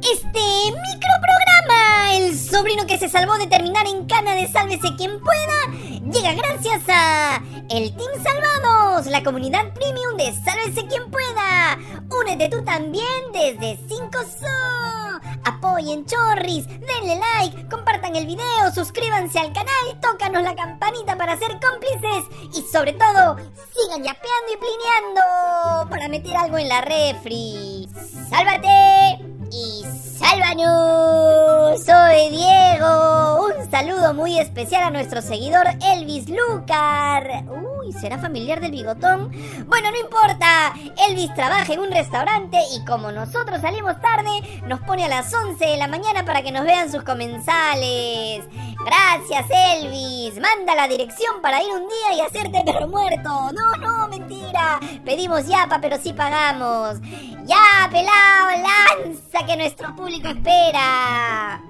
este microprograma, el sobrino que se salvó de terminar en cana de Sálvese quien pueda, llega gracias a el Team Salvados, la comunidad premium de Sálvese quien pueda. Únete tú también desde 5 so. Apoyen Chorris, denle like, compartan el video, suscríbanse al canal, tócanos la campanita para ser cómplices y sobre todo, sigan yapeando y plineando para meter algo en la refri. ¡Sálvate! Y sálvanos. Soy Diego. Un saludo muy especial a nuestro seguidor Elvis Lucar. Uy, ¿será familiar del bigotón? Bueno, no importa. Elvis trabaja en un restaurante y como nosotros salimos tarde, nos pone a las 11 de la mañana para que nos vean sus comensales. Gracias, Elvis. Manda la dirección para ir un día y hacerte perro muerto. No, no, mentira. Pedimos yapa, pero sí pagamos. Ya, pelado, lanza que nuestro público espera.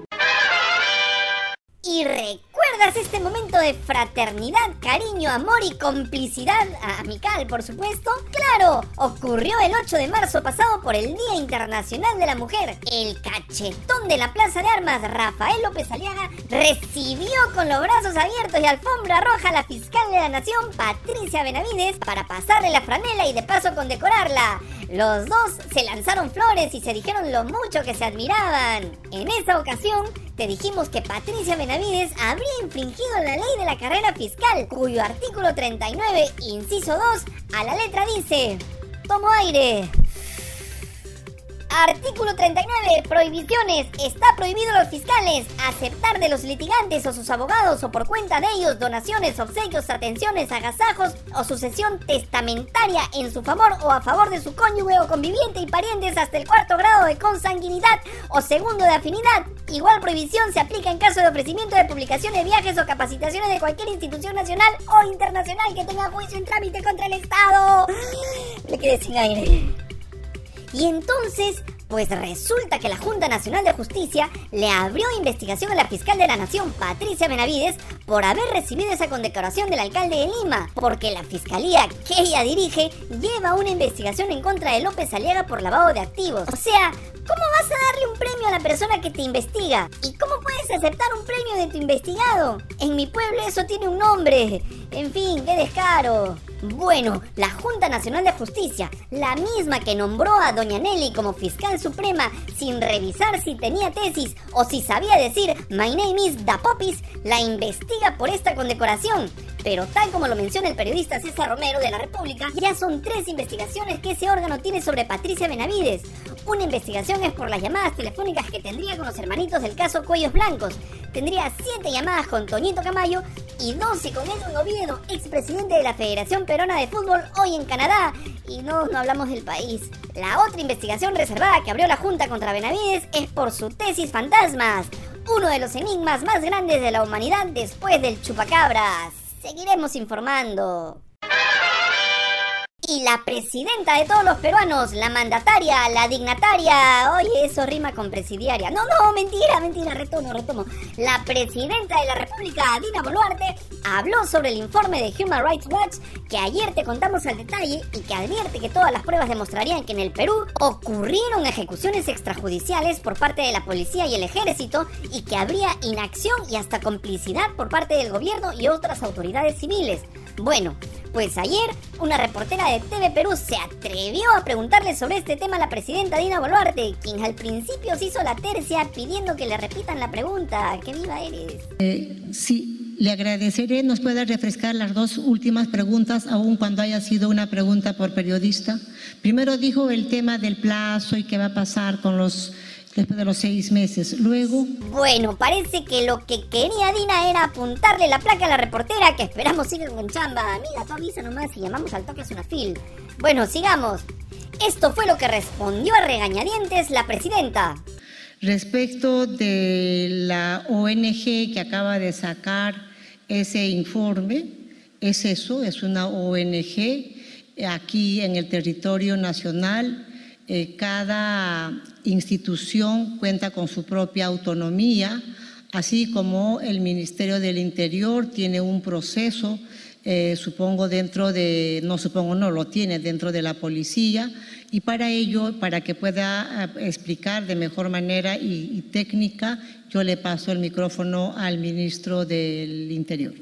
Y recuerdas este momento de fraternidad, cariño, amor y complicidad amical, por supuesto. Claro, ocurrió el 8 de marzo pasado por el Día Internacional de la Mujer. El cachetón de la Plaza de Armas, Rafael López Aliaga, recibió con los brazos abiertos y alfombra roja a la fiscal de la Nación, Patricia Benavides, para pasarle la franela y de paso condecorarla. Los dos se lanzaron flores y se dijeron lo mucho que se admiraban. En esa ocasión, te dijimos que Patricia Benavides habría infringido la ley de la carrera fiscal, cuyo artículo 39, inciso 2, a la letra dice, tomo aire. Artículo 39. Prohibiciones. Está prohibido a los fiscales aceptar de los litigantes o sus abogados o por cuenta de ellos donaciones, obsequios, atenciones, agasajos o sucesión testamentaria en su favor o a favor de su cónyuge o conviviente y parientes hasta el cuarto grado de consanguinidad o segundo de afinidad. Igual prohibición se aplica en caso de ofrecimiento de publicaciones, viajes o capacitaciones de cualquier institución nacional o internacional que tenga juicio en trámite contra el Estado. Me quedé sin aire. Y entonces, pues resulta que la Junta Nacional de Justicia le abrió investigación a la fiscal de la Nación, Patricia Benavides, por haber recibido esa condecoración del alcalde de Lima, porque la fiscalía que ella dirige lleva una investigación en contra de López Aliaga por lavado de activos. O sea, ¿Cómo vas a darle un premio a la persona que te investiga? ¿Y cómo puedes aceptar un premio de tu investigado? En mi pueblo eso tiene un nombre. En fin, qué descaro. Bueno, la Junta Nacional de Justicia, la misma que nombró a Doña Nelly como fiscal suprema sin revisar si tenía tesis o si sabía decir My name is Da Popis, la investiga por esta condecoración. Pero tal como lo menciona el periodista César Romero de la República, ya son tres investigaciones que ese órgano tiene sobre Patricia Benavides. Una investigación es por las llamadas telefónicas que tendría con los hermanitos del caso Cuellos Blancos. Tendría siete llamadas con Toñito Camayo y doce con Edwin Oviedo, expresidente de la Federación Perona de Fútbol, hoy en Canadá. Y no hablamos del país. La otra investigación reservada que abrió la Junta contra Benavides es por su tesis fantasmas. Uno de los enigmas más grandes de la humanidad después del chupacabras. Seguiremos informando. Y la presidenta de todos los peruanos, la mandataria, la dignataria. Oye, eso rima con presidiaria. No, no, mentira, mentira, retomo, retomo. La presidenta de la República, Dina Boluarte, habló sobre el informe de Human Rights Watch que ayer te contamos al detalle y que advierte que todas las pruebas demostrarían que en el Perú ocurrieron ejecuciones extrajudiciales por parte de la policía y el ejército y que habría inacción y hasta complicidad por parte del gobierno y otras autoridades civiles. Bueno, pues ayer una reportera de TV Perú se atrevió a preguntarle sobre este tema a la presidenta Dina Boluarte, quien al principio se hizo la tercia pidiendo que le repitan la pregunta. ¡Qué viva eres! Eh, sí, le agradeceré. ¿Nos puede refrescar las dos últimas preguntas, aun cuando haya sido una pregunta por periodista? Primero dijo el tema del plazo y qué va a pasar con los después de los seis meses. Luego... Bueno, parece que lo que quería Dina era apuntarle la placa a la reportera que esperamos siga con chamba. Mira, tú avisa nomás y llamamos al toque a fil. Bueno, sigamos. Esto fue lo que respondió a regañadientes la presidenta. Respecto de la ONG que acaba de sacar ese informe, es eso, es una ONG aquí en el territorio nacional eh, cada institución cuenta con su propia autonomía, así como el Ministerio del Interior tiene un proceso eh, supongo dentro de, no supongo, no, lo tiene dentro de la policía y para ello, para que pueda eh, explicar de mejor manera y técnica, yo le paso el micrófono al ministro del Interior.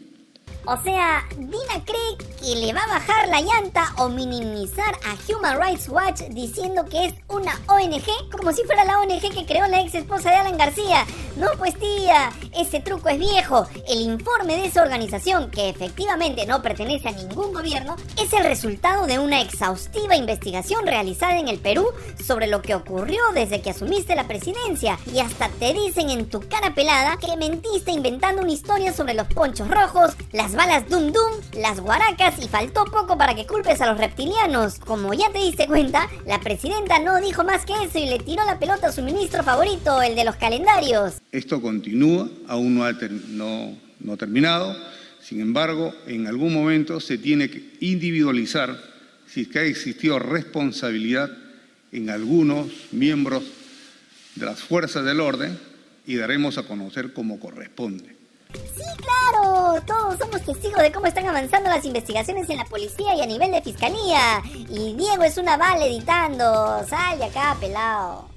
O sea, Dina cree que le va a bajar la llanta o minimizar a Human Rights Watch diciendo que es una ONG, como si fuera la ONG que creó la ex esposa de Alan García. No, pues tía, ese truco es viejo. El informe de esa organización, que efectivamente no pertenece a ningún gobierno, es el resultado de una exhaustiva investigación realizada en el Perú sobre lo que ocurrió desde que asumiste la presidencia. Y hasta te dicen en tu cara pelada que mentiste inventando una historia sobre los ponchos rojos, las balas Dum Dum, las guaracas y faltó poco para que culpes a los reptilianos. Como ya te diste cuenta, la presidenta no dijo más que eso y le tiró la pelota a su ministro favorito, el de los calendarios. Esto continúa, aún no ha no, terminado. Sin embargo, en algún momento se tiene que individualizar si es que ha existido responsabilidad en algunos miembros de las fuerzas del orden y daremos a conocer cómo corresponde. Sí, claro, todos somos testigos de cómo están avanzando las investigaciones en la policía y a nivel de fiscalía. Y Diego es una bala editando. Sal de acá, pelado.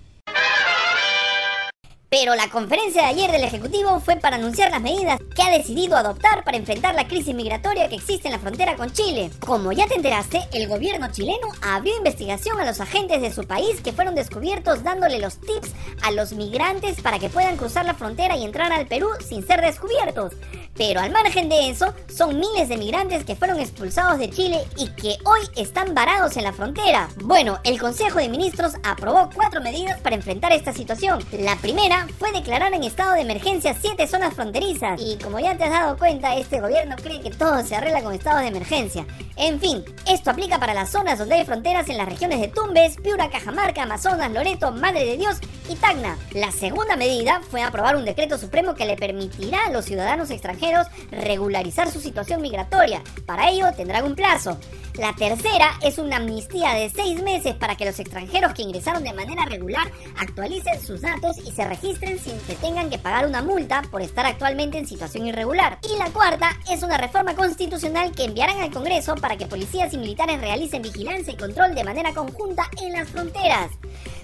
Pero la conferencia de ayer del Ejecutivo fue para anunciar las medidas que ha decidido adoptar para enfrentar la crisis migratoria que existe en la frontera con Chile. Como ya te enteraste, el gobierno chileno abrió investigación a los agentes de su país que fueron descubiertos dándole los tips a los migrantes para que puedan cruzar la frontera y entrar al Perú sin ser descubiertos. Pero al margen de eso, son miles de migrantes que fueron expulsados de Chile y que hoy están varados en la frontera. Bueno, el Consejo de Ministros aprobó cuatro medidas para enfrentar esta situación. La primera fue declarar en estado de emergencia siete zonas fronterizas. Y como ya te has dado cuenta, este gobierno cree que todo se arregla con estados de emergencia. En fin, esto aplica para las zonas donde hay fronteras en las regiones de Tumbes, Piura, Cajamarca, Amazonas, Loreto, Madre de Dios y Tacna. La segunda medida fue aprobar un decreto supremo que le permitirá a los ciudadanos extranjeros regularizar su situación migratoria. Para ello tendrán un plazo. La tercera es una amnistía de seis meses para que los extranjeros que ingresaron de manera regular actualicen sus datos y se registren sin que tengan que pagar una multa por estar actualmente en situación irregular. Y la cuarta es una reforma constitucional que enviarán al Congreso para que policías y militares realicen vigilancia y control de manera conjunta en las fronteras.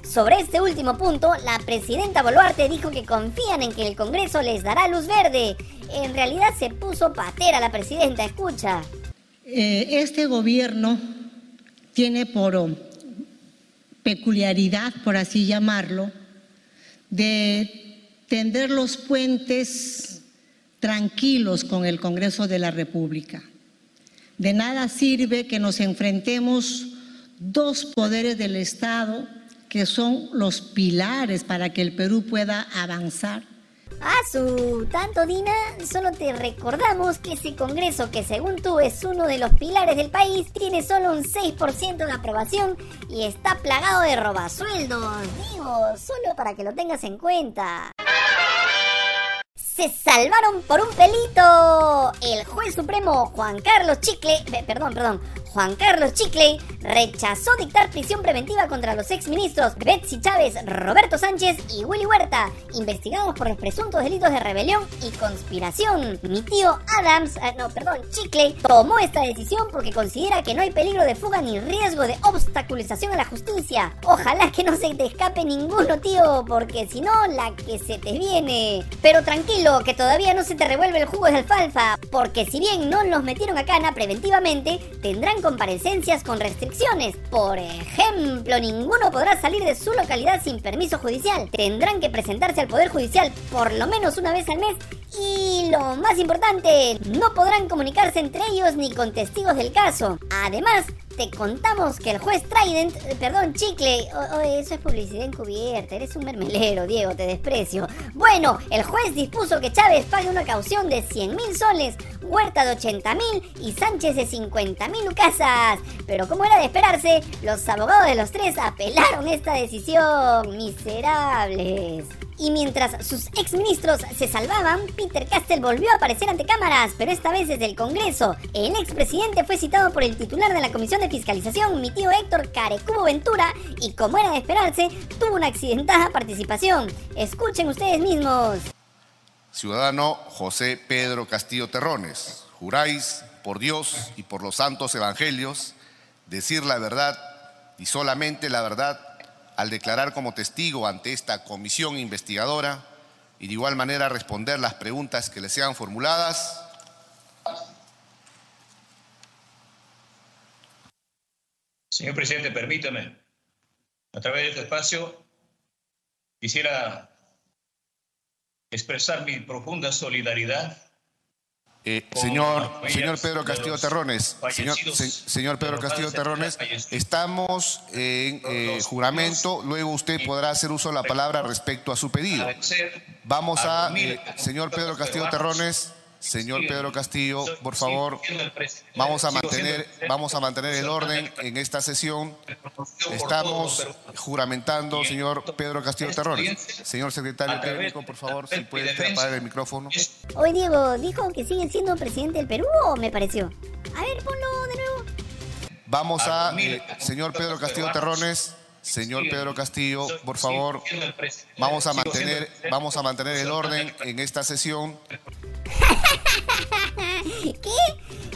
Sobre este último punto, la presidenta Boluarte dijo que confían en que el Congreso les dará luz verde. En realidad se puso patera la presidenta, escucha. Eh, este gobierno tiene por peculiaridad, por así llamarlo, de tender los puentes tranquilos con el Congreso de la República. De nada sirve que nos enfrentemos dos poderes del Estado que son los pilares para que el Perú pueda avanzar Ah, su tanto Dina, solo te recordamos que ese Congreso, que según tú es uno de los pilares del país, tiene solo un 6% de aprobación y está plagado de robasueldos. Digo, solo para que lo tengas en cuenta. Se salvaron por un pelito. El juez supremo Juan Carlos Chicle, perdón, perdón, Juan Carlos Chicle rechazó dictar prisión preventiva contra los exministros Betsy Chávez, Roberto Sánchez y Willy Huerta, investigados por los presuntos delitos de rebelión y conspiración. Mi tío Adams, eh, no, perdón, Chicle, tomó esta decisión porque considera que no hay peligro de fuga ni riesgo de obstaculización a la justicia. Ojalá que no se te escape ninguno, tío, porque si no, la que se te viene. Pero tranquilo, que todavía no se te revuelve el jugo de alfalfa, porque si bien no los metieron a cana preventivamente, tendrán comparecencias con restricciones. Por ejemplo, ninguno podrá salir de su localidad sin permiso judicial. Tendrán que presentarse al Poder Judicial por lo menos una vez al mes. Y lo más importante, no podrán comunicarse entre ellos ni con testigos del caso. Además, te contamos que el juez Trident, eh, perdón, Chicle, eso es publicidad encubierta, eres un mermelero, Diego, te desprecio. Bueno, el juez dispuso que Chávez pague una caución de 100 mil soles, Huerta de 80 mil y Sánchez de 50 mil lucasas. Pero como era de esperarse, los abogados de los tres apelaron esta decisión. Miserables. Y mientras sus exministros se salvaban, Peter Castell volvió a aparecer ante cámaras, pero esta vez desde el Congreso. El expresidente fue citado por el titular de la Comisión de Fiscalización, mi tío Héctor Carecubo Ventura, y como era de esperarse, tuvo una accidentada participación. Escuchen ustedes mismos. Ciudadano José Pedro Castillo Terrones, juráis por Dios y por los santos evangelios, decir la verdad y solamente la verdad al declarar como testigo ante esta comisión investigadora y de igual manera responder las preguntas que le sean formuladas. Señor presidente, permítame, a través de este espacio, quisiera expresar mi profunda solidaridad eh, señor, señor Pedro Castillo Terrones, señor, señor Pedro Castillo Terrones, estamos en eh, juramento, luego usted podrá hacer uso de la palabra respecto a su pedido. Vamos a, eh, señor Pedro Castillo Terrones, Señor Pedro Castillo, por favor, vamos a mantener, vamos a mantener el orden en esta sesión. Estamos juramentando, señor Pedro Castillo Terrones. Señor secretario técnico, por favor, si puede apagar el micrófono. Hoy Diego dijo que sigue siendo presidente del Perú, ¿o me pareció? A ver, ponlo de nuevo. Vamos a, eh, señor Pedro Castillo Terrones. Señor Pedro Castillo, por favor, vamos a mantener, vamos a mantener el orden en esta sesión. ¿Qué?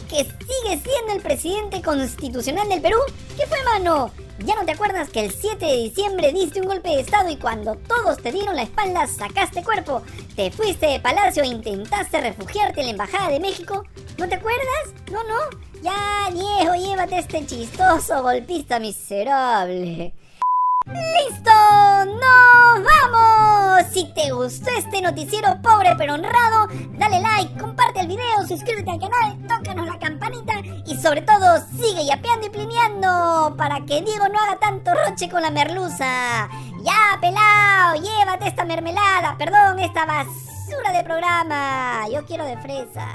¿Que sigue siendo el presidente constitucional del Perú? ¿Qué fue, mano? ¿Ya no te acuerdas que el 7 de diciembre diste un golpe de estado y cuando todos te dieron la espalda sacaste cuerpo? Te fuiste de palacio e intentaste refugiarte en la embajada de México. ¿No te acuerdas? No, no. Ya, viejo, llévate este chistoso golpista miserable. ¡Listo! ¡Nos vamos! Si te gustó este noticiero pobre pero honrado, dale like, comparte el video, suscríbete al canal, tócanos la campanita y sobre todo sigue yapeando y plineando para que Diego no haga tanto roche con la merluza. Ya, pelao, llévate esta mermelada, perdón, esta basura de programa. Yo quiero de fresa.